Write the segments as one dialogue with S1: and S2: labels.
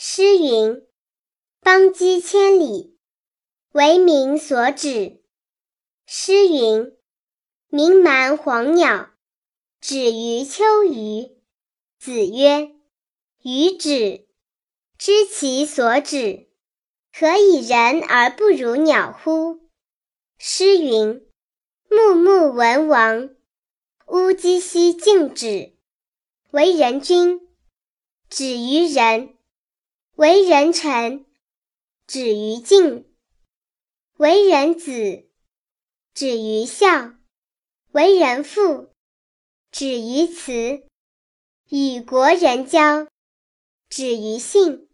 S1: 诗云：“邦畿千里，为民所指。”诗云：“名蛮黄鸟，止于秋隅。”子曰：“予止，知其所止，何以人而不如鸟乎？”诗云：“穆穆文王，乌鸡兮敬止，为人君，止于仁。”为人臣，止于敬；为人子，止于孝；为人父，止于慈；与国人交，止于信。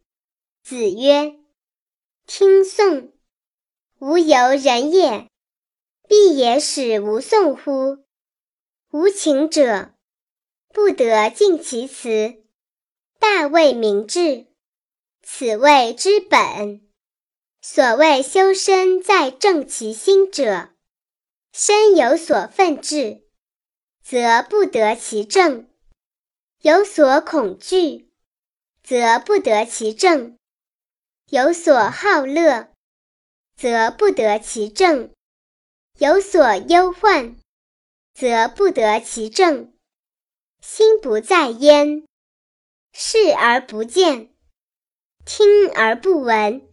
S1: 子曰：“听讼，无由人也，必也使无讼乎？无情者，不得尽其辞，大为明志。”此谓之本。所谓修身在正其心者，身有所愤志，则不得其正；有所恐惧，则不得其正；有所好乐，则不得其正；有所忧患，则不得其正。心不在焉，视而不见。听而不闻，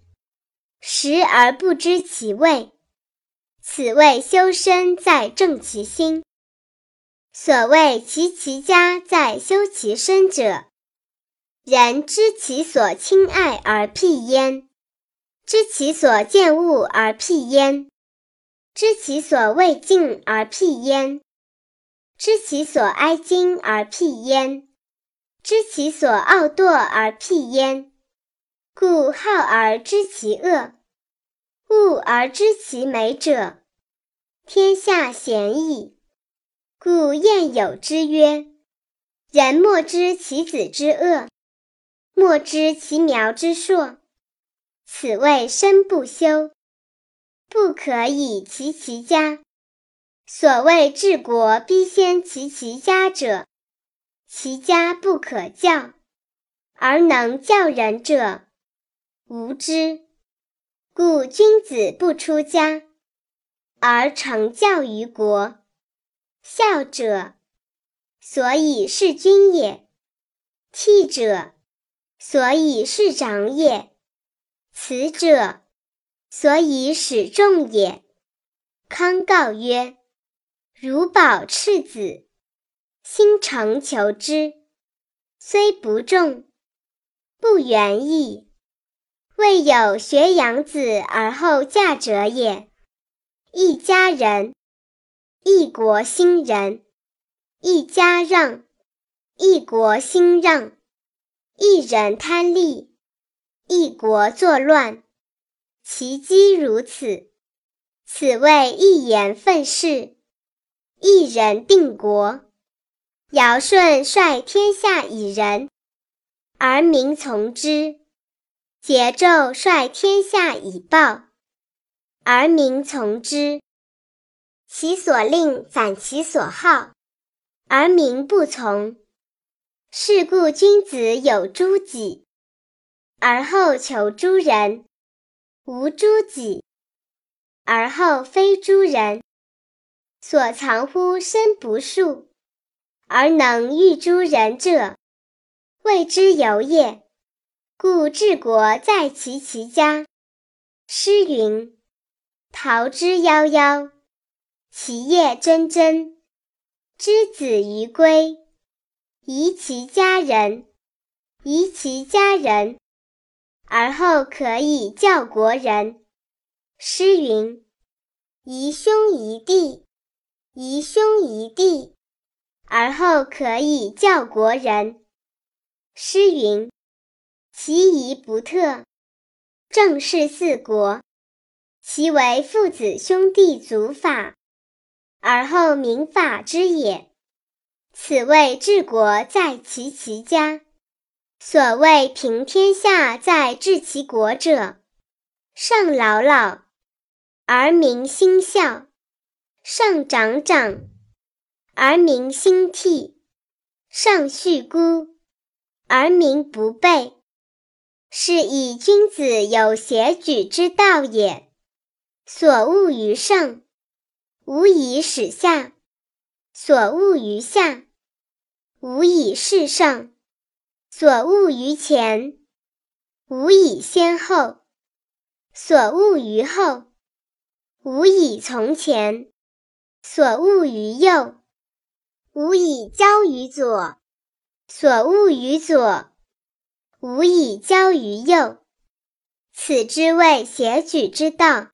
S1: 食而不知其味，此谓修身在正其心。所谓齐其家在修其身者，人知其所亲爱而辟焉，知其所见恶而辟焉，知其所畏敬而辟焉，知其所哀矜而辟焉，知其所傲惰而辟焉。故好而知其恶，恶而知其美者，天下鲜矣。故谚有之曰：“人莫知其子之恶，莫知其苗之硕。”此谓身不修，不可以齐其家。所谓治国必先齐其家者，其家不可教，而能教人者。无知，故君子不出家，而成教于国。孝者，所以事君也；悌者，所以事长也；慈者，所以使众也。康告曰：“如保赤子，心诚求之，虽不重，不远矣。”未有学养子而后嫁者也。一家人，一国兴仁；一家让，一国兴让；一人贪利，一国作乱。其机如此，此谓一言愤世，一人定国。尧舜率天下以仁，而民从之。桀纣率天下以暴，而民从之。其所令反其所好，而民不从。是故君子有诸己，而后求诸人；无诸己，而后非诸人。所藏乎身不术，而能御诸人者，谓之有也。故治国在齐其家。诗云：“桃之夭夭，其叶蓁蓁。之子于归，宜其家人，宜其家人，而后可以教国人。”诗云：“宜兄宜弟，宜兄宜弟，而后可以教国人。”诗云。其仪不特，正是四国，其为父子兄弟祖法，而后民法之也。此谓治国在齐其家。所谓平天下在治其国者，上老老，而民心孝；上长长，而民心悌；上恤孤，而民不备。是以君子有协举之道也。所恶于上，无以始下；所恶于下，无以事上；所恶于前，无以先后；所恶于后，无以从前；所恶于右，无以交于左；所恶于左，吾以教于幼。此之谓邪举之道。